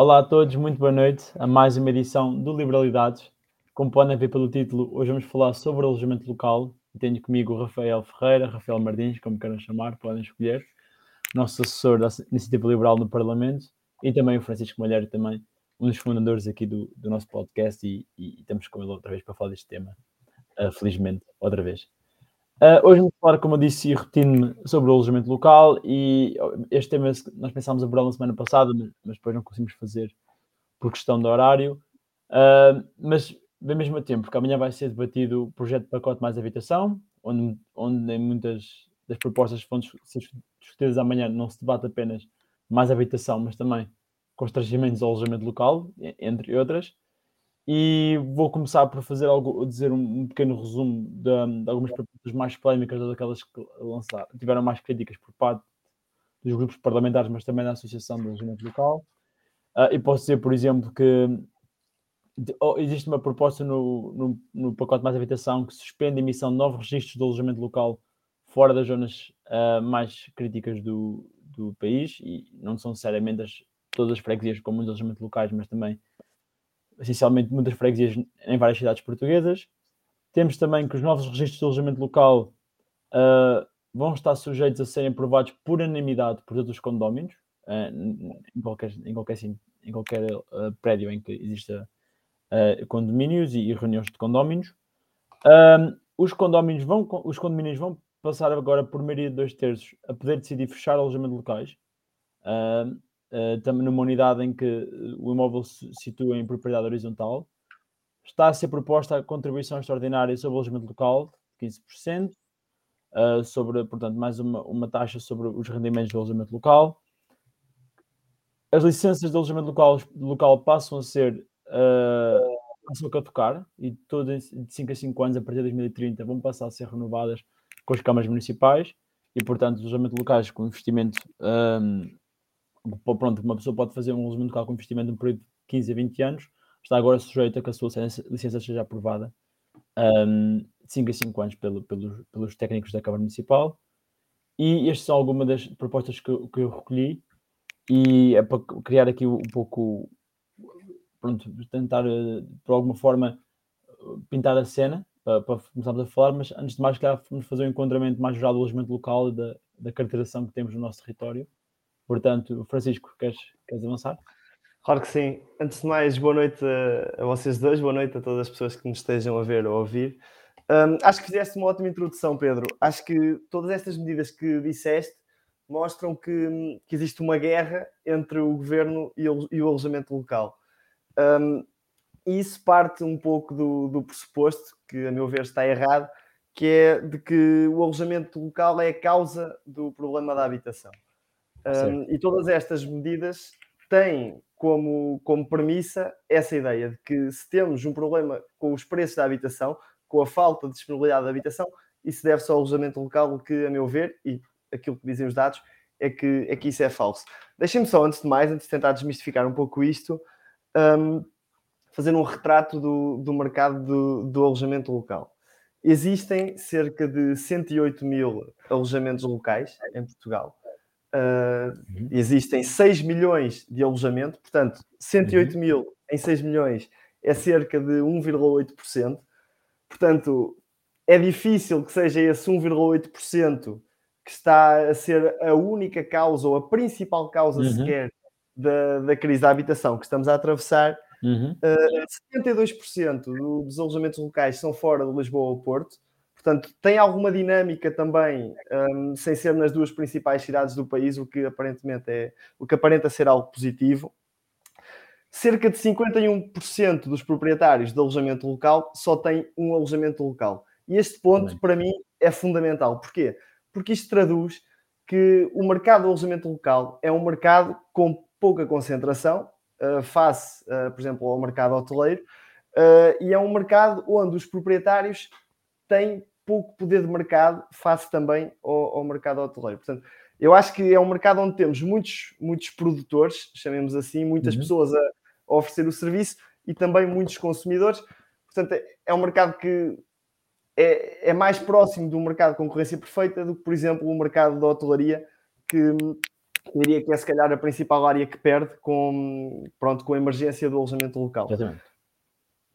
Olá a todos, muito boa noite a mais uma edição do Liberalidades. Como podem ver pelo título, hoje vamos falar sobre alojamento local. Tenho comigo o Rafael Ferreira, Rafael Martins, como queiram chamar, podem escolher, nosso assessor da Iniciativa Liberal no Parlamento, e também o Francisco Malheiro, também um dos fundadores aqui do, do nosso podcast, e, e, estamos com ele outra vez para falar deste tema, uh, felizmente, outra vez. Uh, hoje vamos falar, como eu disse, e repetindo-me sobre o alojamento local e este tema nós pensámos abordar na semana passada, mas depois não conseguimos fazer por questão de horário. Uh, mas bem mesmo a tempo, porque amanhã vai ser debatido o projeto de pacote mais habitação, onde, onde em muitas das propostas que vão ser discutidas amanhã não se debate apenas mais habitação, mas também constrangimentos ao alojamento local, entre outras. E vou começar por fazer algo, dizer um, pequeno resumo de, de, algumas propostas mais polémicas, daquelas que lançaram, tiveram mais críticas por parte dos grupos parlamentares, mas também da Associação do Alojamento Local. Uh, e posso dizer, por exemplo, que de, oh, existe uma proposta no, no, no, pacote mais habitação que suspende a emissão de novos registros de alojamento local fora das zonas uh, mais críticas do, do país, e não são necessariamente as, todas as freguesias com muitos alojamentos locais, mas também essencialmente muitas freguesias em várias cidades portuguesas. Temos também que os novos registros de alojamento local uh, vão estar sujeitos a serem aprovados por unanimidade por todos os condóminos, uh, em qualquer, em qualquer, em qualquer uh, prédio em que exista condomínios e, e, reuniões de condóminos. os, condóminos vão, os condomínios vão passar agora por maioria de dois terços a poder decidir fechar alojamento locais. Uh, também numa unidade em que eh, o imóvel se situa em propriedade horizontal. Está a ser proposta a contribuição extraordinária sobre o alojamento local, de 15%, uh, eh, sobre, portanto, mais uma, uma taxa sobre os rendimentos do alojamento local. As licenças de alojamento local, local passam a ser uh, passam a catucar e todas de 5 a 5 anos, a partir de 2030, vão passar a ser renovadas com as câmaras municipais e, portanto, os alojamentos locais com investimento um, pronto, uma pessoa pode fazer um alojamento local com investimento de um período de 15 a 20 anos, está agora sujeito a que a sua licença seja aprovada um, de 5 a 5 anos pelo, pelos, pelos técnicos da Câmara Municipal. E estas são algumas das propostas que, que eu recolhi e é para criar aqui um pouco, pronto, tentar eh, por alguma forma pintar a cena para, para começarmos a falar, mas antes de mais, quero fazer um encontramento mais geral do alojamento local e da, da caracterização que temos no nosso território Portanto, Francisco, queres, queres avançar? Claro que sim. Antes de mais, boa noite a, vocês dois, boa noite a todas as pessoas que nos estejam a ver ou a ouvir. Um, acho que fizeste uma ótima introdução, Pedro. Acho que todas estas medidas que disseste mostram que, que existe uma guerra entre o governo e o, e o alojamento local. Um, isso parte um pouco do, do pressuposto, que a meu ver está errado, que é de que o alojamento local é a causa do problema da habitação. Um, e todas estas medidas têm como, como premissa essa ideia de que se temos um problema com os preços da habitação, com a falta de disponibilidade da habitação, isso deve-se ao alojamento local, que, a meu ver, e aquilo que dizem os dados, é que, é que isso é falso. Deixem-me só, antes de mais, antes de tentar desmistificar um pouco isto, um, fazer um retrato do, do mercado do, do alojamento local. Existem cerca de 108 mil alojamentos locais em Portugal. Uh, uhum. Existem 6 milhões de alojamento, portanto, 108 uhum. mil em 6 milhões é cerca de 1,8%. Portanto, é difícil que seja esse 1,8% que está a ser a única causa ou a principal causa uhum. sequer da, da crise da habitação que estamos a atravessar. Uhum. Uh, 72% dos alojamentos locais são fora de Lisboa ou Porto. Portanto, tem alguma dinâmica também, um, sem ser nas duas principais cidades do país, o que aparentemente é o que aparenta ser algo positivo. Cerca de 51% dos proprietários de alojamento local só têm um alojamento local. E este ponto, Bem. para mim, é fundamental. Porquê? Porque isto traduz que o mercado do alojamento local é um mercado com pouca concentração, uh, face, uh, por exemplo, ao mercado hoteleiro, uh, e é um mercado onde os proprietários têm pouco poder de mercado face também ao, ao mercado hoteleiro. Portanto, eu acho que é um mercado onde temos muitos, muitos produtores, chamemos assim, muitas uhum. pessoas a, a, oferecer o serviço e também muitos consumidores. Portanto, é, é um mercado que é, é, mais próximo do mercado de concorrência perfeita do que, por exemplo, o mercado da hotelaria, que eu diria que é se calhar a principal área que perde com, pronto, com a emergência do alojamento local. Exatamente.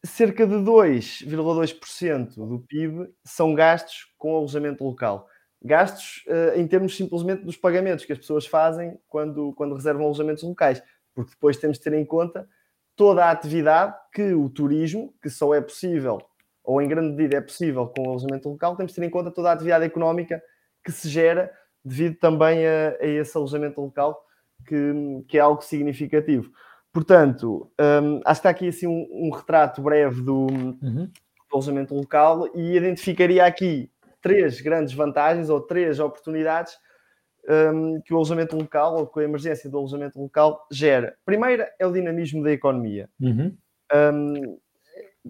Cerca de 2,2% do PIB são gastos com alojamento local. Gastos uh, em termos simplesmente dos pagamentos que as pessoas fazem quando, quando reservam alojamentos locais, porque depois temos de ter em conta toda a atividade que o turismo, que só é possível, ou em grande medida é possível com o alojamento local, temos de ter em conta toda a atividade económica que se gera devido também a, a esse alojamento local, que, que, é algo significativo. Portanto, um, acho que está aqui assim um, um retrato breve do, uhum. do, alojamento local e identificaria aqui três grandes vantagens ou três oportunidades um, que o alojamento local ou que a emergência do alojamento local gera. Primeira é o dinamismo da economia. Uhum. Um,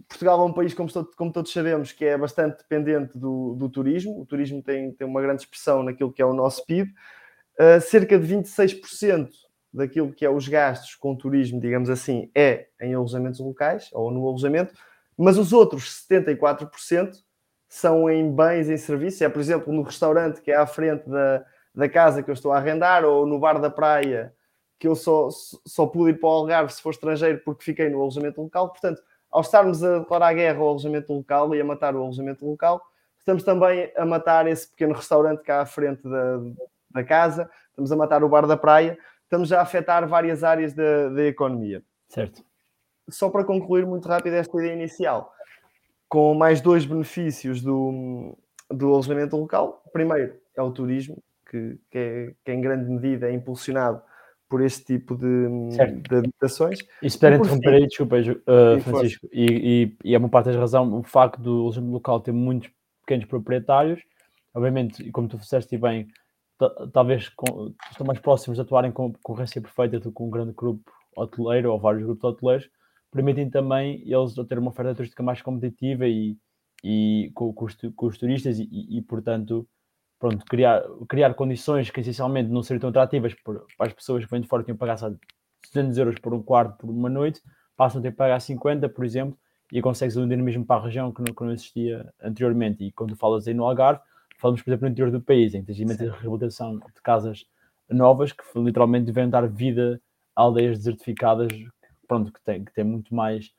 Portugal é um país, como, como, todos sabemos, que é bastante dependente do, do, turismo. O turismo tem, tem uma grande expressão naquilo que é o nosso PIB. Uh, cerca de 26% daquilo que é os gastos com turismo, digamos assim, é em alojamentos locais ou no alojamento, mas os outros 74% são em bens e serviços. É, por exemplo, no restaurante que é à frente da, da casa que eu estou a arrendar ou no bar da praia que eu só, só pude ir para o Algarve se for estrangeiro porque fiquei no alojamento local. Portanto, ao estarmos a declarar guerra ao alojamento local e a matar o alojamento local, estamos também a matar esse pequeno restaurante cá à frente da, da casa, estamos a matar o bar da praia, estamos a afetar várias áreas da, da economia. Certo. Só para concluir muito rápido esta ideia inicial, com mais dois benefícios do, do alojamento local. Primeiro é o turismo, que, que, é, que em grande medida é impulsionado por este tipo de, de habitações. E puder interromper aí, desculpa, uh, Francisco, e, e, e, é uma parte da razão, o facto do alojamento local ter muitos pequenos proprietários, obviamente, e como tu disseste bem, talvez estão mais próximos de atuarem com concorrência perfeita do que um grande grupo hoteleiro ou vários grupos hoteleiros, permitem também eles ter uma oferta turística mais competitiva e, e com, com, os, com os turistas e, e, portanto, pronto, criar, criar condições que essencialmente não seriam tão atrativas para as pessoas que vêm de fora que tinham que pagar 200 euros por um quarto por uma noite, passam a ter que pagar 50, por exemplo, e consegues um dinamismo para a região que não, que não existia anteriormente. E quando falas aí no Algarve, falamos, por exemplo, no interior do país, em que tens imensa reabilitação de casas novas que literalmente devem dar vida a aldeias desertificadas, pronto, que têm, que têm muito mais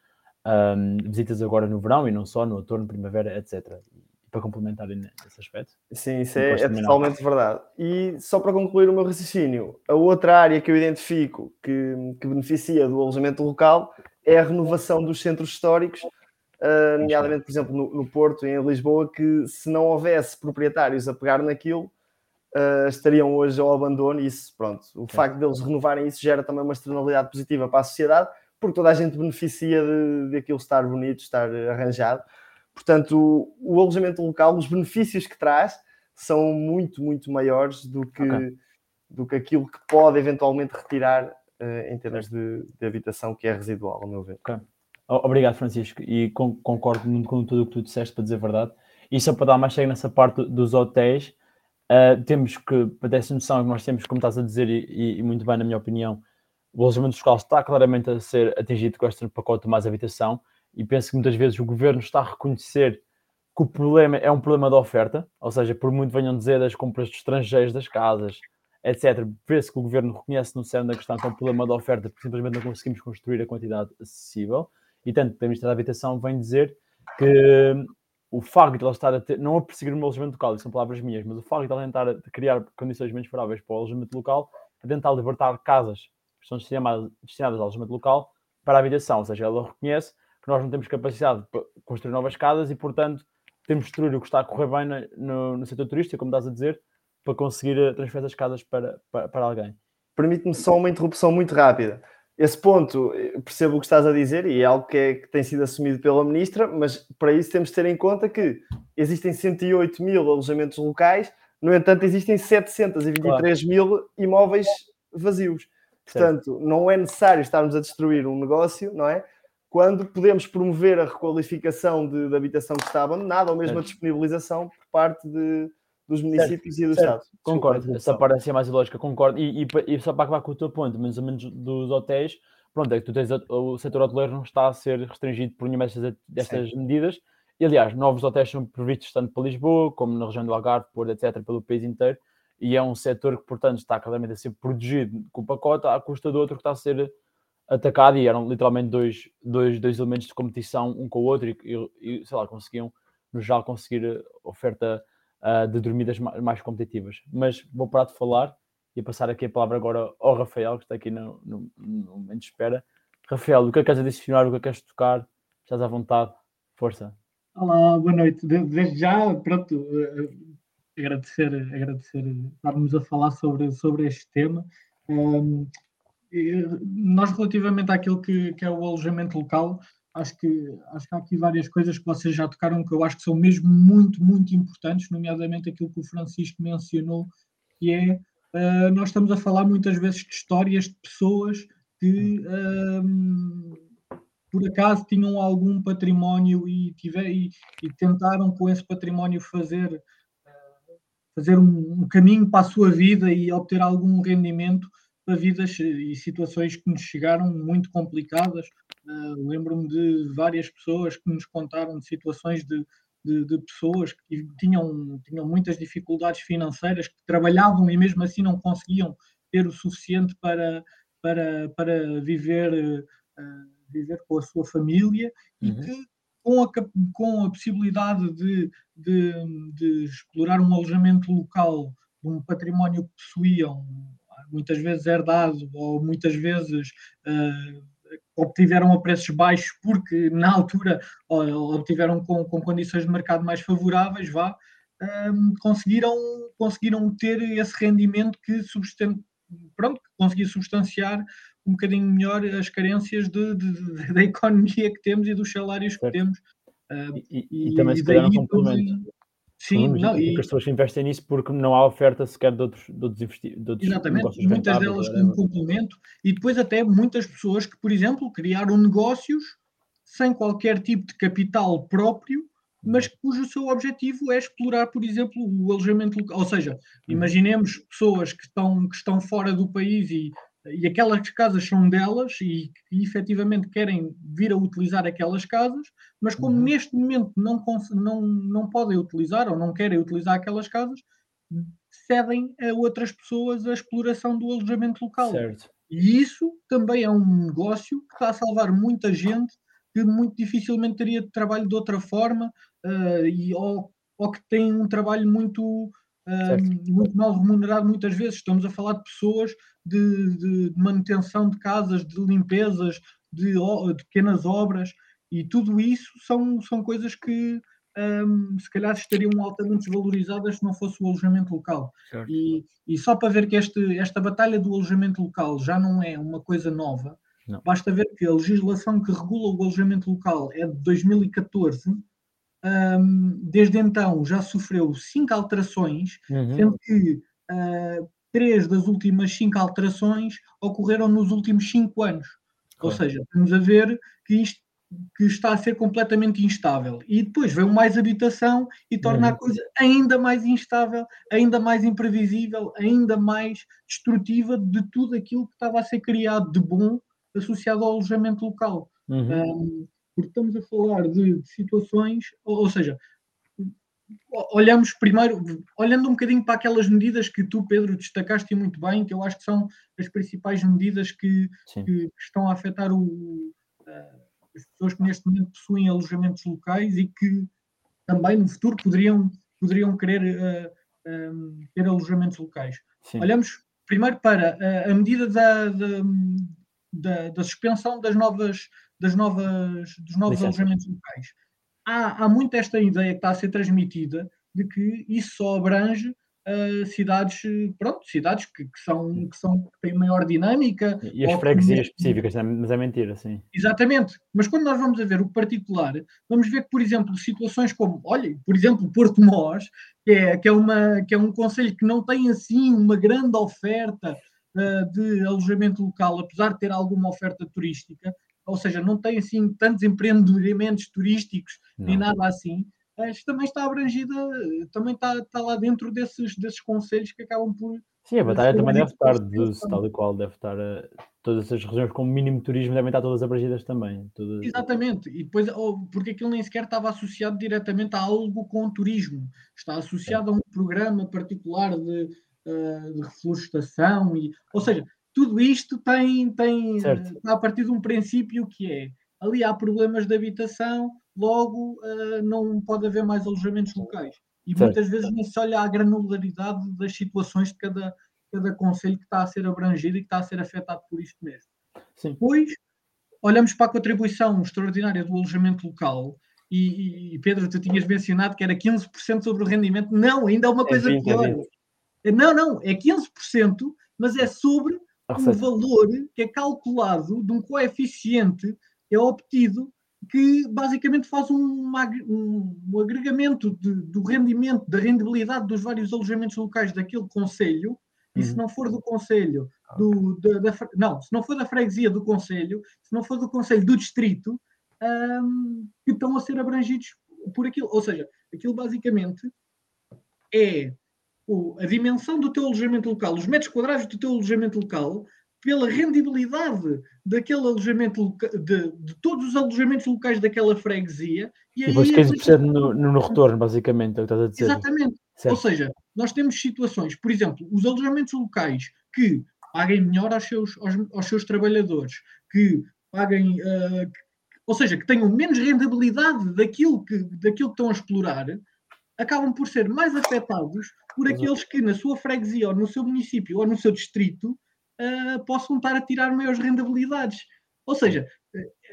um, visitas agora no verão e não só, no outono, primavera, etc para complementar nesse aspecto. Sim, isso é, é totalmente verdade. E só para concluir o meu raciocínio, a outra área que eu identifico que, que beneficia do alojamento local é a renovação dos centros históricos, uh, nomeadamente, por exemplo, no, no Porto, em Lisboa, que se não houvesse proprietários a pegar naquilo, uh, estariam hoje ao abandono. E isso, pronto, o é. facto deles renovarem isso gera também uma externalidade positiva para a sociedade, porque toda a gente beneficia de, de aquilo estar bonito, estar arranjado. Portanto, o, alojamento local, os benefícios que traz são muito, muito maiores do que, okay. do que aquilo que pode eventualmente retirar uh, em termos de, de, habitação, que é residual, ao meu ver. Okay. Obrigado, Francisco, e concordo muito com tudo o que tu disseste, para dizer a verdade. E só para dar mais chega nessa parte dos hotéis, uh, temos que, para ter essa noção que nós temos, como estás a dizer, e, e, muito bem, na minha opinião, o alojamento local está claramente a ser atingido com este pacote mais habitação, e penso que muitas vezes o governo está a reconhecer que o problema é um problema de oferta, ou seja, por muito venham dizer das compras de estrangeiros das casas, etc., vê-se que o governo reconhece no cerne da questão que é um problema de oferta, porque simplesmente não conseguimos construir a quantidade acessível. E tanto o Ministério da Habitação vem dizer que o facto de ela estar a ter, não a perseguir o alojamento local, isso são palavras minhas, mas o facto de ela tentar criar condições menos favoráveis para o alojamento local é tentar libertar casas que são destinadas, destinadas ao alojamento local para a habitação, ou seja, ela reconhece que nós não temos capacidade para construir novas casas e, portanto, temos de destruir o que está a correr bem no, no setor turístico, como estás a dizer, para conseguir eh, transferir as casas para, para, para alguém. Permite-me só uma interrupção muito rápida. Esse ponto, percebo o que estás a dizer e é algo que, é, que tem sido assumido pela Ministra, mas para isso temos de ter em conta que existem 108 mil alojamentos locais, no entanto, existem 723 claro. mil imóveis vazios. Portanto, certo. não é necessário estarmos a destruir um negócio, não é? quando podemos promover a requalificação de, de habitação que está abandonada ou mesmo a disponibilização por parte de, dos municípios certo, e do certo. Estado. Concordo, essa parece mais lógica, concordo. E, e, e, só para acabar com o teu ponto, mais ou menos dos hotéis, pronto, é que tu tens o setor hoteleiro não está a ser restringido por nenhuma destas, destas medidas. E aliás, novos hotéis são previstos tanto para Lisboa como na região do Algarve, Porto, etc., pelo país inteiro. e é um setor que, portanto, está claramente a ser protegido com o pacote à custa do outro que está a ser atacado e eram literalmente dois, dois, dois elementos de competição um com o outro e, e, e sei lá, conseguiam no geral conseguir oferta uh, de dormidas mais, competitivas. Mas vou parar de falar e passar aqui a palavra agora ao Rafael, que está aqui no, no, no momento de espera. Rafael, o que é que queres adicionar, o que é que queres tocar? Estás à vontade, força. Olá, boa noite. Desde já, pronto, uh, agradecer, agradecer estarmos a falar sobre, sobre este tema. Um, nós, relativamente àquilo que, que é o alojamento local, acho que, acho que há aqui várias coisas que vocês já tocaram que eu acho que são mesmo muito, muito importantes, nomeadamente aquilo que o Francisco mencionou, que é uh, nós estamos a falar muitas vezes de histórias de pessoas que por acaso tinham algum património e, tiver, e, e tentaram com esse património fazer, uh, fazer um, um caminho para a sua vida e obter algum rendimento para vidas e situações que nos chegaram muito complicadas. Uh, Lembro-me de várias pessoas que nos contaram de situações de, de, de, pessoas que tinham, tinham muitas dificuldades financeiras, que trabalhavam e mesmo assim não conseguiam ter o suficiente para, para, para viver, uh, viver com a sua família uhum. e que com a, com a possibilidade de, de, de explorar um alojamento local de um património que possuíam muitas vezes herdado ou muitas vezes uh, obtiveram a preços baixos porque na altura obtiveram com, com condições de mercado mais favoráveis, vá, um, conseguiram, conseguiram ter esse rendimento que substan pronto, conseguia substanciar um bocadinho melhor as carências de, de, de, da economia que temos e dos salários que temos. Uh, e, e, e, também se calhar um complemento. Sim, não, e... as pessoas investem nisso porque não há oferta sequer de outros, de outros, investi... de outros Exatamente, muitas delas como complemento, e depois até muitas pessoas que, por exemplo, criaram negócios sem qualquer tipo de capital próprio, mas uhum. cujo seu objetivo é explorar, por exemplo, o alojamento local. Ou seja, uhum. imaginemos pessoas que estão, que estão fora do país e e aquelas casas são delas e, e efetivamente querem vir a utilizar aquelas casas, mas como uhum. neste momento não, não, não podem utilizar ou não querem utilizar aquelas casas, cedem a outras pessoas a exploração do alojamento local. Certo. E isso também é um negócio que está a salvar muita gente que muito dificilmente teria trabalho de outra forma uh, e, ou, ou que tem um trabalho muito um, muito mal remunerado muitas vezes. Estamos a falar de pessoas de, de manutenção de casas, de limpezas, de, de, pequenas obras, e tudo isso são, são coisas que um, se calhar estariam altamente desvalorizadas se não fosse o alojamento local. E, e, só para ver que este, esta batalha do alojamento local já não é uma coisa nova, não. basta ver que a legislação que regula o alojamento local é de 2014 um, desde então já sofreu cinco alterações, uhum. sendo que uh, três das últimas cinco alterações ocorreram nos últimos cinco anos. Ou seja, estamos a ver que isto que está a ser completamente instável. E depois vem mais habitação e torna uhum. a coisa ainda mais instável, ainda mais imprevisível, ainda mais destrutiva de tudo aquilo que estava a ser criado de bom associado ao alojamento local. Uhum. Um, porque estamos a falar de, de situações, ou, ou, seja, olhamos primeiro, olhando um bocadinho para aquelas medidas que tu, Pedro, destacaste muito bem, que eu acho que são as principais medidas que, que, que estão a afetar o, uh, as pessoas que neste momento possuem alojamentos locais e que também no futuro poderiam, poderiam querer uh, eh, um, eh, ter alojamentos locais. Sim. Olhamos primeiro para a, a medida da, da, da, da, suspensão das novas das novas, dos novos Licença. alojamentos locais. Há, há muito esta ideia que está a ser transmitida de que isso só abrange uh, cidades, pronto, cidades que, que, são, que, são, que têm maior dinâmica. E as freguesias específicas, né? mas é mentira, sim. Exatamente. Mas quando nós vamos a ver o particular, vamos ver que, por exemplo, situações como, olha, por exemplo, Porto Mós, que é, que é, uma, que é um conselho que não tem assim uma grande oferta uh, de alojamento local, apesar de ter alguma oferta turística, ou seja, não tem assim tantos empreendimentos turísticos não. nem nada assim, mas também está abrangida, também está, está lá dentro desses, desses conselhos que acabam por. Sim, a batalha também deve estar, dos, tal e qual deve estar, todas essas regiões com mínimo turismo devem estar todas abrangidas também. Todas... Exatamente, e depois, oh, porque aquilo nem sequer estava associado diretamente a algo com turismo, está associado é. a um programa particular de, uh, de reflorestação, e, ou seja, tudo isto tem, tem a partir de um princípio que é ali há problemas de habitação, logo uh, não pode haver mais alojamentos locais. E certo. muitas vezes nem se olha a granularidade das situações de cada, cada conselho que está a ser abrangido e que está a ser afetado por isto mesmo. Sim. Depois, olhamos para a contribuição extraordinária do alojamento local e, e, Pedro, tu tinhas mencionado que era 15% sobre o rendimento. Não, ainda há uma é coisa é 20, pior. É não, não, é 15%, mas é sobre um valor que é calculado de um coeficiente é obtido que basicamente faz um, um, um agregamento de, do rendimento, da rendibilidade dos vários alojamentos locais daquele conselho, e se uhum. não for do conselho, do, da, da, não, se não for da freguesia do conselho, se não for do conselho do distrito, um, que estão a ser abrangidos por aquilo. Ou seja, aquilo basicamente é o, a dimensão do teu alojamento local, os metros quadrados do teu alojamento local, pela rendibilidade daquele alojamento de, de todos os alojamentos locais daquela freguesia. E, e depois 15% é no, no retorno, basicamente, é o que estás a dizer. Exatamente. Certo. Ou seja, nós temos situações, por exemplo, os alojamentos locais que paguem melhor aos seus, aos, aos seus trabalhadores, que paguem, uh, ou seja, que tenham menos rentabilidade daquilo que, daquilo que estão a explorar, acabam por ser mais afetados por aqueles que na sua freguesia ou no seu município ou no seu distrito uh, possam estar a tirar maiores rentabilidades. Ou seja,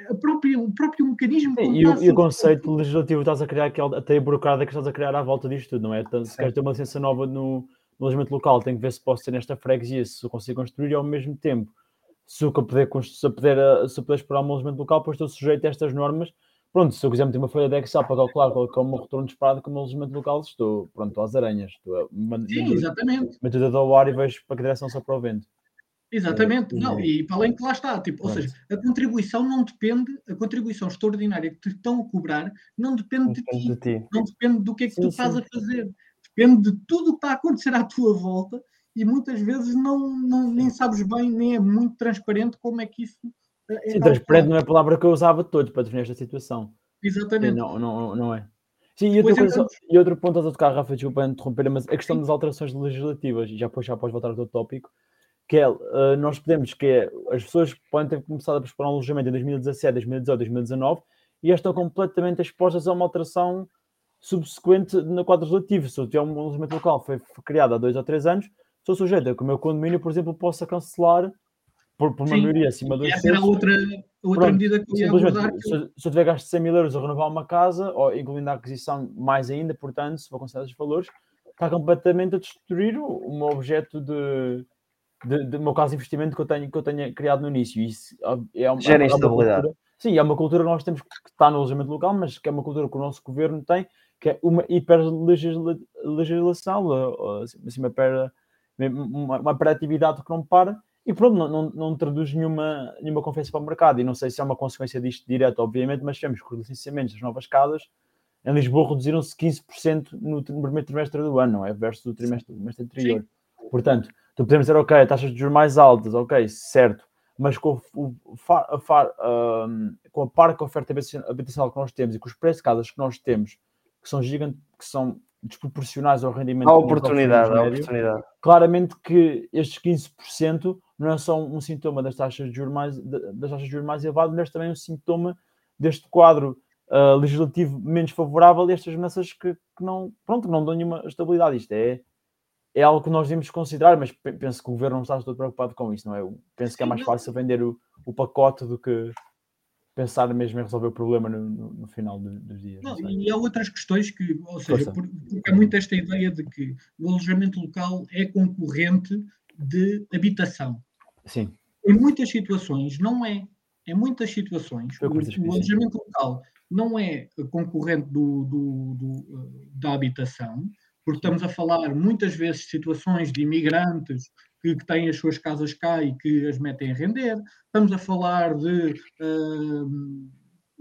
a própria, o próprio mecanismo. Sim, e, o, e o conceito legislativo estás a criar, aquela, até a burocrata que estás a criar à volta disto tudo, não é? Então, se queres ter uma licença nova no, no alojamento local, tem que ver se posso ter nesta freguesia, se eu consigo construir e ao mesmo tempo se eu puder, se eu puder, eh, se eu puder explorar um alojamento local, depois estou sujeito a estas normas. Pronto, se eu quiser meter uma folha de Excel para calcular qual é o meu retorno esperado como alojamento local, estou, pronto, às aranhas. Estou a, Sim, exatamente. Meto o dedo ao ar e vejo para que direção só para o vento. Exatamente, é, não, e para além que lá está, tipo, ou seja, a contribuição não depende, a contribuição extraordinária que te estão a cobrar não depende, não de, ti, de, ti, não depende do que é que sim, tu estás sim. a fazer, depende de tudo o que está a acontecer à tua volta e muitas vezes não, não, nem sabes bem, nem é muito transparente como é que isso é. Sim, transparente não é a palavra que eu usava todos para definir esta situação. Exatamente. Sim, não, não, não é. Sim, e, outra coisa, e outro ponto a tocar, Rafa, desculpa interromper, mas a questão das alterações legislativas, e já depois já podes voltar ao teu tópico, que é, uh, nós podemos, que é, as pessoas podem ter começado a preparar um alojamento em 2017, 2018, 2019, e já estão completamente expostas a uma alteração subsequente no quadro relativo. Se eu tiver um alojamento local foi criado há dois ou três anos, sou sujeito a que o meu condomínio, por exemplo, possa cancelar por, por uma Sim, maioria acima dos Essa era outra, outra Pronto, medida que eu ia abordar. Se, se eu tiver gasto 100 mil euros a renovar uma casa, ou incluindo a aquisição mais ainda, portanto, se for considerar os valores, está completamente a destruir o, o meu objeto de, de, de, meu caso de investimento que eu tenho, que eu tenho criado no início. Isso é uma, Gera instabilidade. É sim, é uma cultura que nós temos que estar no alojamento local, mas que é uma cultura que o nosso governo tem, que é uma hiperlegislação, assim, uma hiper uma, uma que não para e pronto, não, não, não traduz nenhuma, nenhuma confiança para o mercado. E não sei se é uma consequência disto direto, obviamente, mas temos que os licenciamentos das novas casas em Lisboa reduziram-se 15% no, primeiro trimestre do ano, não é? Versus o trimestre, trimestre anterior. Sim. Portanto, tu podemos dizer, ok, taxas de juros mais altas, ok, certo, mas com, o, a, far, um, com a parca oferta habitacional que nós temos e com os preços de casas que nós temos, que são gigantes, que são desproporcionais ao rendimento. A oportunidade, a oportunidade. Claramente que estes 15% não é só um sintoma das taxas de juros mais, das taxas de juros mais elevadas, mas também um sintoma deste quadro uh, legislativo menos favorável e estas mudanças que, que, não, pronto, não dão nenhuma estabilidade. Isto é, é algo que nós devemos considerar, mas penso que o governo não está todo preocupado com isso, não é? penso que é mais fácil vender o, o pacote do que pensar mesmo em resolver o problema no, no, no final de, dos dias. Não, e há outras questões que, ou seja, porque há muito esta ideia de que o alojamento local é concorrente de habitação. Sim. Em muitas situações não é. Em muitas situações, o, o, alojamento local não é concorrente do, do, do, da habitação, porque estamos a falar muitas vezes de situações de imigrantes que, que, têm as suas casas cá e que as metem a render. Estamos a falar de. Uh,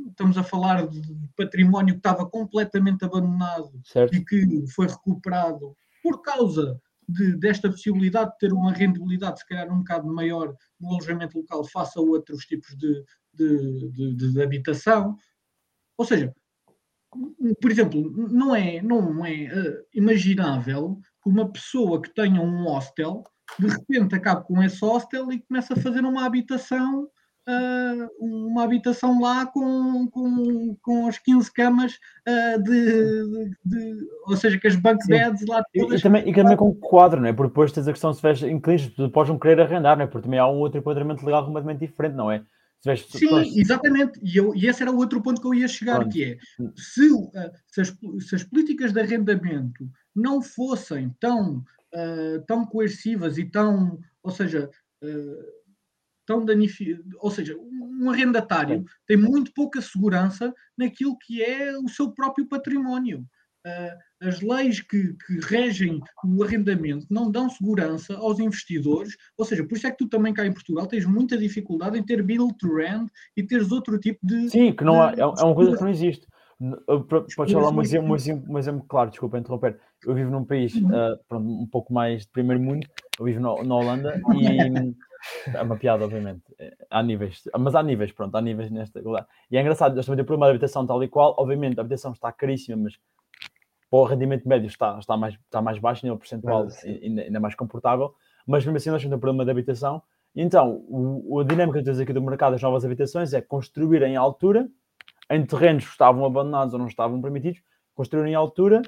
estamos a falar de património que estava completamente abandonado certo. e que foi recuperado por causa de, desta possibilidade de ter uma rendibilidade, se calhar, um bocado maior no alojamento local face a outros tipos de, de, de habitação. Ou seja, por exemplo, não é, não é uh, imaginável que uma pessoa que tenha um hostel, de repente acaba com esse hostel e começa a fazer uma habitação uh, uma habitação lá com, com, com as 15 camas uh, de, de, Ou seja, que as bunk beds lá todas. E, e, também, e também com quadro, não é? Porque depois tens a questão se tiveres inquilinos, podes não querer arrendar, não é? Porque também há um outro enquadramento legal completamente diferente, não é? Sim, exatamente. E, eu, e esse era o outro ponto que eu ia chegar, Pronto. que é se, uh, se, as, se, as, políticas de arrendamento não fossem tão, uh, tão coercivas e tão, ou seja, uh, tão danificado, ou seja, um arrendatário tem muito pouca segurança naquilo que é o seu próprio património. Uh, as leis que, que, regem o arrendamento não dão segurança aos investidores, ou seja, por isso é que tu também cá em Portugal tens muita dificuldade em ter build to rent e teres outro tipo de. Sim, que não há, é, é uma coisa que não existe. Podes falar um exemplo, um, exemplo, um exemplo claro, desculpa interromper. Eu vivo num país uh, pronto, um pouco mais de primeiro mundo, eu vivo na, na Holanda e é uma piada, obviamente. É, há níveis, mas há níveis, pronto, há níveis nesta. E é engraçado, nós também temos problema de habitação tal e qual. Obviamente, a habitação está caríssima, mas para o rendimento médio está, está, mais, está mais baixo, nível percentual ainda, ainda mais confortável. Mas mesmo assim, nós temos um problema de habitação. Então, o, a dinâmica que temos aqui do mercado das novas habitações é construir em altura, em terrenos que estavam abandonados ou não estavam permitidos, construir em altura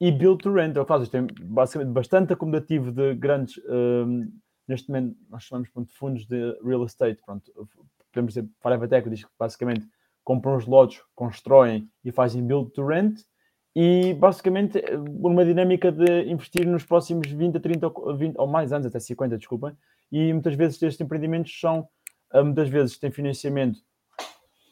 e build to rent. É o que faz. Isto é basicamente bastante acomodativo de grandes. Um, neste momento nós chamamos pronto, fundos de real estate. Pronto, podemos dizer, Private Equity diz que basicamente compram os lotes, constroem e fazem build to rent e basicamente uma dinâmica de investir nos próximos 20 a 30 ou, 20, ou mais anos, até 50, desculpem, e muitas vezes estes empreendimentos são, ah, muitas vezes têm financiamento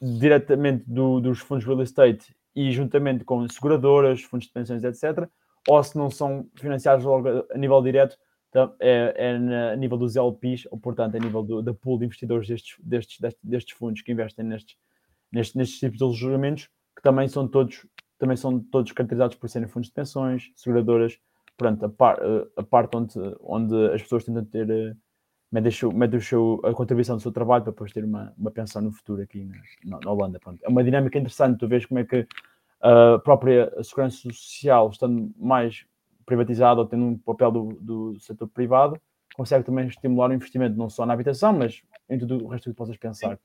diretamente do, dos fundos real estate e juntamente com seguradoras, fundos de pensões, etc. Ou se não são financiados logo a nível direto, então, é, é a nível dos LPs, ou portanto, a nível do, da pool de investidores destes, destes, destes, destes fundos que investem nestes, nestes, nestes tipos de alojamentos, que também são todos também são todos caracterizados por serem fundos de pensões, seguradoras, portanto, a, par, a parte onde, onde as pessoas tentam ter, o seu, a contribuição do seu trabalho para depois ter uma, uma pensão no futuro aqui na, na Holanda. Pronto. É uma dinâmica interessante, tu vês como é que a própria segurança social, estando mais privatizado ou tendo um papel do, do setor privado, consegue também estimular o investimento não só na habitação, mas em tudo o resto que possas pensar.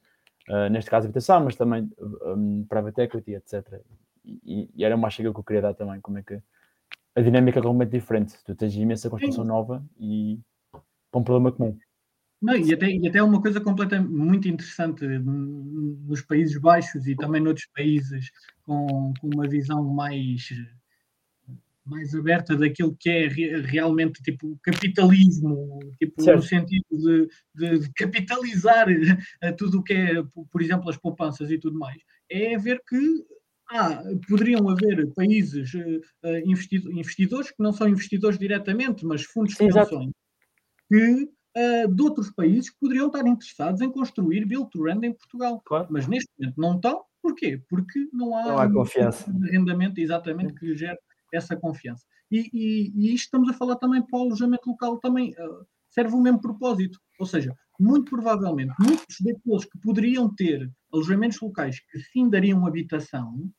Uh, neste caso, habitação, mas também um, private equity, etc. E, e, era uma chega que eu queria dar também, como é que a dinâmica é completamente diferente. Tu tens imensa construção nova e para um problema comum. Não, e, até, e até uma coisa completamente muito interessante nos Países Baixos e também noutros países com, com uma visão mais mais aberta daquilo que é realmente tipo capitalismo, tipo, no sentido de, de, de capitalizar eh, tudo o que é, por exemplo, as poupanças e tudo mais, é ver que ah, poderiam haver países uh, investidores que não são investidores diretamente, mas fundos de pensões, que uh, de outros países que poderiam estar interessados em construir build to rent em Portugal. Claro. Mas neste momento não estão. Porquê? Porque não há, não há confiança. de arrendamento exatamente que gere essa confiança. E, e, e isto estamos a falar também para o alojamento local, também uh, serve o mesmo propósito. Ou seja, muito provavelmente, muitos daqueles que poderiam ter alojamentos locais que sim dariam habitação,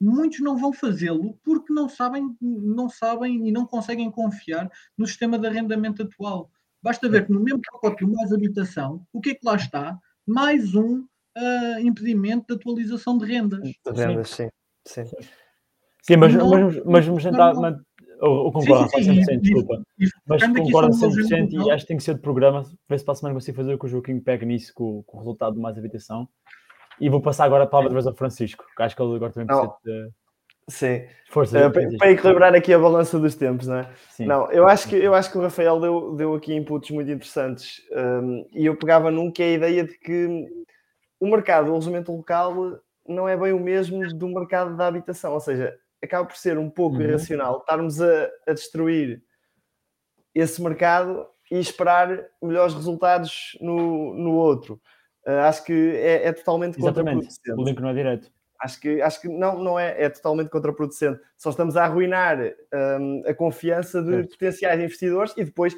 muitos não vão fazê-lo porque não sabem, não sabem e não conseguem confiar no sistema de arrendamento atual. Basta ver que no mesmo pacote de mais habitação, o que é que lá está? Mais um uh, impedimento de atualização de rendas. De rendas, sim. sim. sim. Sim, mas, não, mas, mas vamos tentar. Mas, eu, eu concordo, sim, sim, 100%, desculpa. mas concordo 100% e acho que tem que ser de programa. Ver se para a semana consigo fazer com o Joaquim pega nisso, com, com, o resultado de mais habitação. E vou passar agora a palavra de vez ao Francisco, que acho que ele agora também precisa de. Sim. Força, uh, para, para, equilibrar aqui a balança dos tempos, não é? Sim. Não, eu acho que, eu acho que o Rafael deu, deu aqui inputs muito interessantes um, e eu pegava num que é a ideia de que o mercado do alojamento local não é bem o mesmo do mercado da habitação, ou seja, acaba por ser um pouco uhum. irracional estarmos a, a, destruir esse mercado e esperar melhores resultados no, no outro. Uh, acho que é, é totalmente Exatamente. contraproducente. O link não é direto. Acho que, acho que não, não é, é totalmente contraproducente. Só estamos a arruinar um, a confiança de potenciais investidores e depois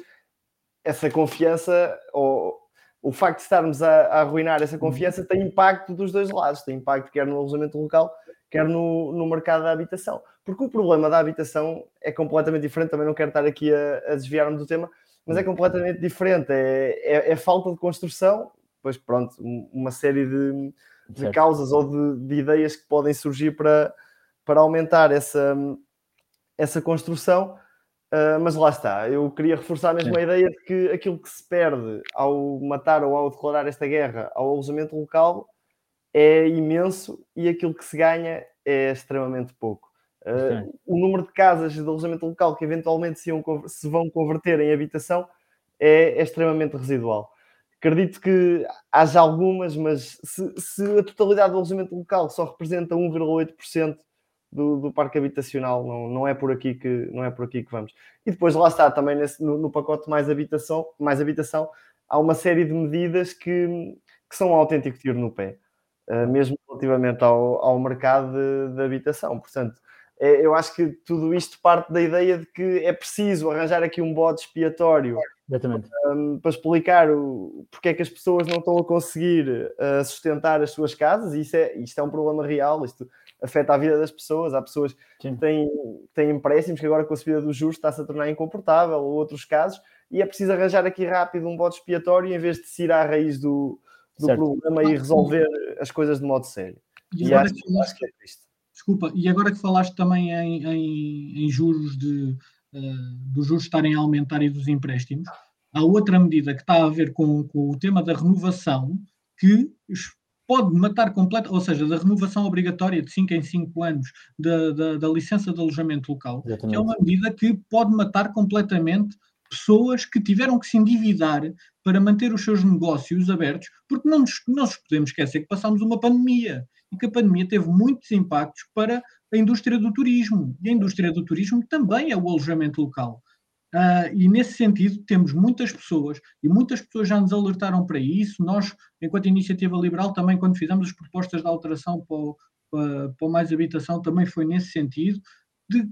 essa confiança, ou o facto de estarmos a, a arruinar essa uhum. confiança, tem impacto dos dois lados. Tem impacto quer no alojamento local, quer no, no mercado da habitação. Porque o problema da habitação é completamente diferente, também não quero estar aqui a, a desviar-me do tema, mas é completamente diferente. É, é, é, falta de construção, pois pronto, uma série de, de causas ou de, de, ideias que podem surgir para, para aumentar essa, essa construção. Uh, mas lá está, eu queria reforçar mesmo Sim. a ideia de que aquilo que se perde ao matar ou ao declarar esta guerra ao alojamento local é imenso e aquilo que se ganha é extremamente pouco. Uh, o número de casas de alojamento local que eventualmente se, iam, se vão converter em habitação é, é, extremamente residual. Acredito que haja algumas, mas se, se a totalidade do alojamento local só representa 1,8% do, do, parque habitacional, não, não, é por aqui que, não é por aqui que vamos. E depois lá está, também nesse, no, no pacote mais habitação, mais habitação, há uma série de medidas que, que são um autêntico tiro no pé. Eh, mesmo relativamente ao, ao mercado de, de habitação. Portanto, é, eu acho que tudo isto parte da ideia de que é preciso arranjar aqui um bode expiatório um, para explicar o, porque é que as pessoas não estão a conseguir uh, sustentar as suas casas, e isso é, isto é um problema real, isto afeta a vida das pessoas. Há pessoas Sim. que têm, têm empréstimos que agora com a subida dos juros está-se a tornar incomportável, ou outros casos, e é preciso arranjar aqui rápido um bode expiatório em vez de se ir à raiz do, do certo. problema e resolver as coisas de modo sério. E, e acho, que falaste, acho que é isto. Desculpa, e agora que falaste também em, em, em juros de dos juros estarem a aumentar e dos empréstimos, há outra medida que está a ver com, com o tema da renovação que pode matar completa, ou seja, da renovação obrigatória de 5 em 5 anos da, da, da, licença de alojamento local, Exatamente. que é uma medida que pode matar completamente pessoas que tiveram que se endividar para manter os seus negócios abertos, porque não nos, não nos podemos esquecer que passámos uma pandemia e que a pandemia teve muitos impactos para a indústria do turismo. E a indústria do turismo também é o alojamento local. Uh, e nesse sentido, temos muitas pessoas, e muitas pessoas já nos alertaram para isso. Nós, enquanto Iniciativa Liberal, também, quando fizemos as propostas de alteração para o, para, para o Mais Habitação, também foi nesse sentido, de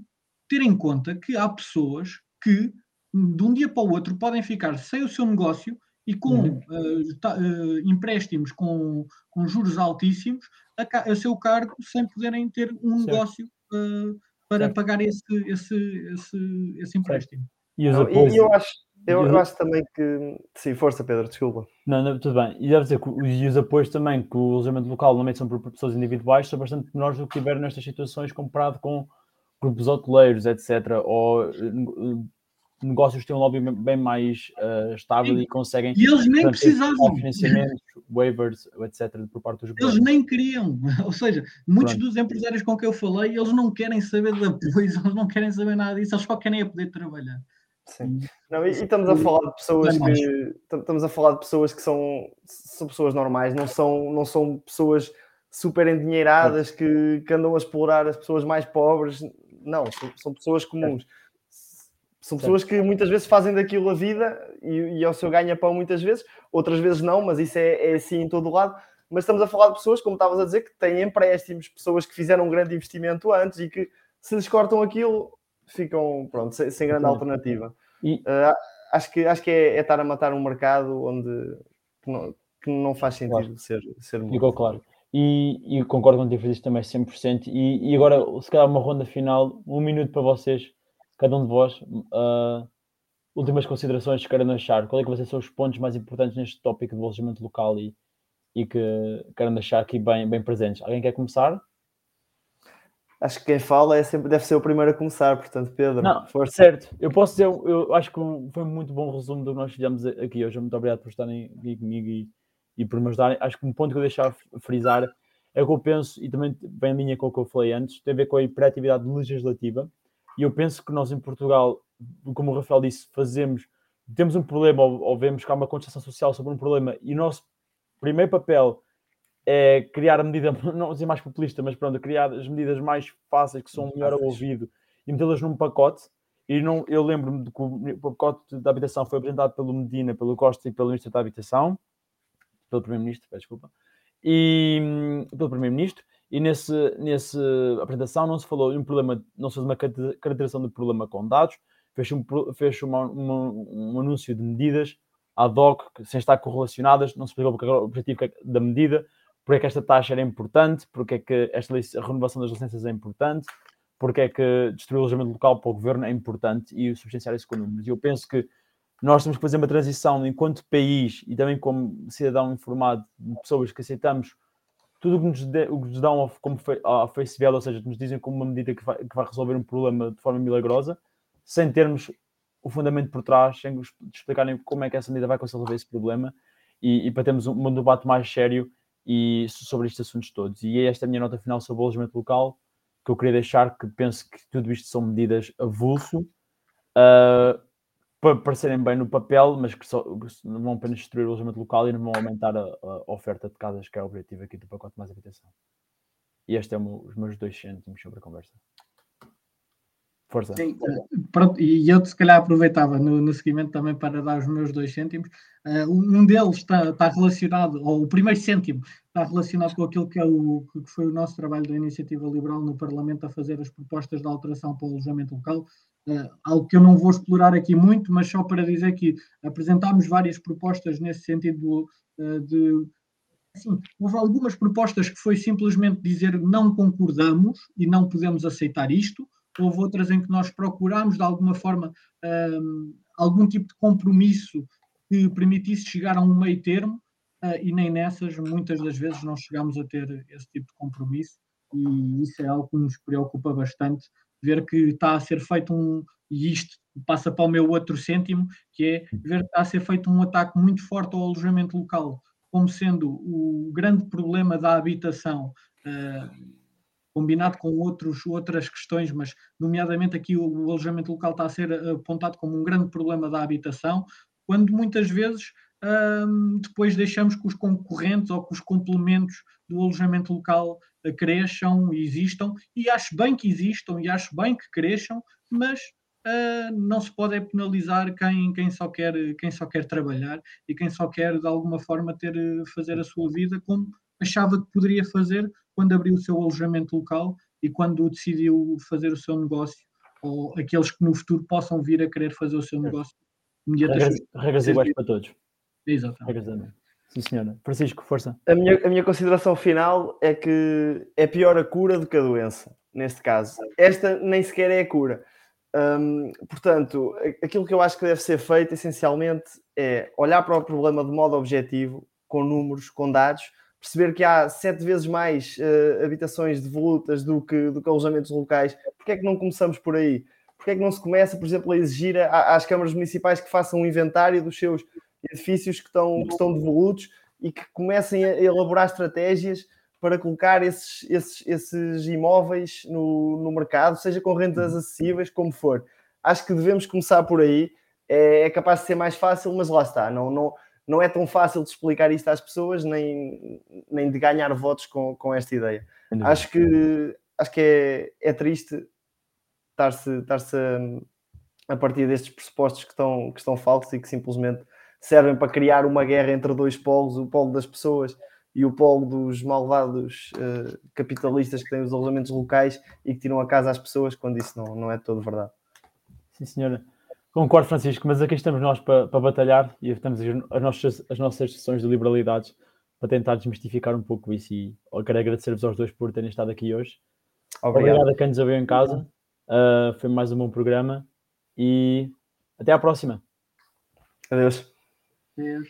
ter em conta que há pessoas que de um dia para o outro podem ficar sem o seu negócio e com uhum. uh, ta, uh, empréstimos com, com, juros altíssimos a, a, seu cargo sem poderem ter um certo. negócio uh, para certo. pagar esse, esse, esse, esse empréstimo. E, os apoios... e eu, acho, eu, eu, acho também que. Sim, força, Pedro, desculpa. Não, não tudo bem. E deve dizer que os, os apoios também, que o alojamento local normalmente são por pessoas individuais, são bastante menores do que tiveram nestas situações comparado com grupos hoteleiros, etc. Ou negócios têm um lobby bem mais uh, estável Sim. e conseguem. E eles nem precisavam. Financiamentos, waivers, etc., por parte dos governos. Eles nem queriam. Ou seja, muitos Pronto. dos empresários com quem eu falei, eles não querem saber de apoios, eles não querem saber nada disso, eles só querem é poder trabalhar. Sim. Não, e, e, estamos a falar de pessoas que estamos a falar de pessoas que são, são pessoas normais, não são, não são pessoas super endinheiradas que, que andam a explorar as pessoas mais pobres. Não, são, são pessoas comuns. É são pessoas que muitas vezes fazem daquilo a vida e, e ao seu ganha-pão muitas vezes, outras vezes não, mas isso é, é assim em todo o lado. Mas estamos a falar de pessoas, como estavas a dizer, que têm empréstimos, pessoas que fizeram um grande investimento antes e que se lhes cortam aquilo, ficam pronto, sem, sem grande alternativa. E... Uh, acho, que, acho que é, é, estar a matar um mercado onde que não, que não faz sentido claro. ser, ser muito. Ficou claro. E, e concordo contigo, isto também 100%. E, e agora, se calhar, uma ronda final, um minuto para vocês cada um de vós, uh, últimas considerações que querem deixar. Qual é que vão ser os pontos mais importantes neste tópico de alojamento local e, e que querem deixar aqui bem, bem presentes? Alguém quer começar? Acho que quem fala é sempre, deve ser o primeiro a começar, portanto, Pedro. Não, força. certo. Eu posso dizer, eu acho que foi muito bom resumo do que nós fizemos aqui hoje. Muito obrigado por estarem aqui comigo e, e por me ajudarem. Acho que um ponto que eu deixava frisar é o que eu penso, e também bem em linha com o que eu falei antes, tem a ver com a hiperatividade legislativa e eu penso que nós em Portugal, como o Rafael disse, fazemos, temos um problema ou, ou vemos que há uma contestação social sobre um problema e o nosso primeiro papel é criar a medida, não dizer mais populista, mas pronto, criar as medidas mais fáceis que são melhor ao ouvido e metê-las num pacote. E não, eu lembro-me de que o pacote da habitação foi apresentado pelo Medina, pelo Costa e pelo Ministro da Habitação, pelo Primeiro-Ministro, desculpa, e hum, pelo Primeiro-Ministro, e nesse, nesse apresentação não se falou em um problema, não se fez uma caracterização de problema com dados, fez, um, fez uma, uma, um anúncio de medidas ad hoc, sem estar correlacionadas, não se explicou era o objetivo é da medida, porque é que esta taxa era importante, porque é que esta renovação das licenças é importante, porque é que destruir o alojamento local para o governo é importante e substanciar isso com números. E eu penso que nós temos que fazer uma transição enquanto país e também como cidadão informado de pessoas que aceitamos tudo que nos, de, o que nos dão como a face value, ou seja, que nos dizem como uma medida que vai, que vai resolver um problema de forma milagrosa, sem termos o fundamento por trás, sem explicarem como é que essa medida vai conseguir resolver esse problema e, e para termos um, um, debate mais sério e sobre estes assuntos todos. E esta é a minha nota final sobre o alojamento local, que eu queria deixar, que penso que tudo isto são medidas avulso, uh, para parecerem bem no papel, mas que, só, não vão apenas destruir o alojamento local e não vão aumentar a, a, oferta de casas, que é o objetivo aqui do pacote mais habitação. E este é o, os meus dois cêntimos sobre a conversa. Força. Sim, pronto, e eu se calhar aproveitava no, no seguimento também para dar os meus dois cêntimos. Uh, um deles está, está relacionado, ou o primeiro cêntimo está relacionado com aquilo que, é o, que foi o nosso trabalho da Iniciativa Liberal no Parlamento a fazer as propostas de alteração para o alojamento local. Uh, algo que eu não vou explorar aqui muito, mas só para dizer que apresentámos várias propostas nesse sentido uh, de. Assim, houve algumas propostas que foi simplesmente dizer não concordamos e não podemos aceitar isto, houve outras em que nós procurámos de alguma forma um, algum tipo de compromisso que permitisse chegar a um meio termo uh, e nem nessas muitas das vezes não chegámos a ter esse tipo de compromisso e isso é algo que nos preocupa bastante ver que está a ser feito um e isto passa para o meu outro cêntimo que é ver que está a ser feito um ataque muito forte ao alojamento local como sendo o grande problema da habitação uh, combinado com outros, outras questões, mas nomeadamente aqui o, o alojamento local está a ser apontado como um grande problema da habitação, quando muitas vezes hum, depois deixamos que os concorrentes ou que os complementos do alojamento local cresçam e existam, e acho bem que existam e acho bem que cresçam, mas uh, não se pode é penalizar quem, quem, só quer, quem só quer trabalhar e quem só quer de alguma forma ter, fazer a sua vida como achava que poderia fazer quando abriu o seu alojamento local e quando decidiu fazer o seu negócio, ou aqueles que no futuro possam vir a querer fazer o seu negócio. Regras, regras iguais para todos. Exatamente. Sim, senhora. Francisco, força. A minha, a minha consideração final é que é pior a cura do que a doença, neste caso. Esta nem sequer é a cura. Hum, portanto, aquilo que eu acho que deve ser feito, essencialmente, é olhar para o problema de modo objetivo, com números, com dados, perceber que há sete vezes mais uh, habitações devolutas do que, do que alojamentos locais, porque é que não começamos por aí? Porque é que não se começa, por exemplo, a exigir a, às câmaras municipais que façam um inventário dos seus edifícios que estão, que estão devolutos e que comecem a elaborar estratégias para colocar esses, esses, esses imóveis no, no mercado, seja com rendas uhum. acessíveis, como for. Acho que devemos começar por aí. É, é capaz de ser mais fácil, mas lá está. Não, não, não é tão fácil de explicar isto às pessoas, nem, nem de ganhar votos com, com esta ideia. Acho que, acho que é, é triste estar-se estar a, a partir destes pressupostos que estão, que estão falsos e que simplesmente servem para criar uma guerra entre dois polos, o polo das pessoas e o polo dos malvados uh, capitalistas que têm os alojamentos locais e que tiram a casa às pessoas, quando isso não, não é todo verdade. Sim, senhora. Concordo, Francisco, mas aqui estamos nós para, para batalhar e temos as nossas, as nossas sessões de liberalidades para tentar desmistificar um pouco isso. E eu quero agradecer-vos aos dois por terem estado aqui hoje. Obrigado, Obrigado a quem nos ouviu em casa. Uh, foi mais um bom programa e até à próxima. Adeus. Adeus.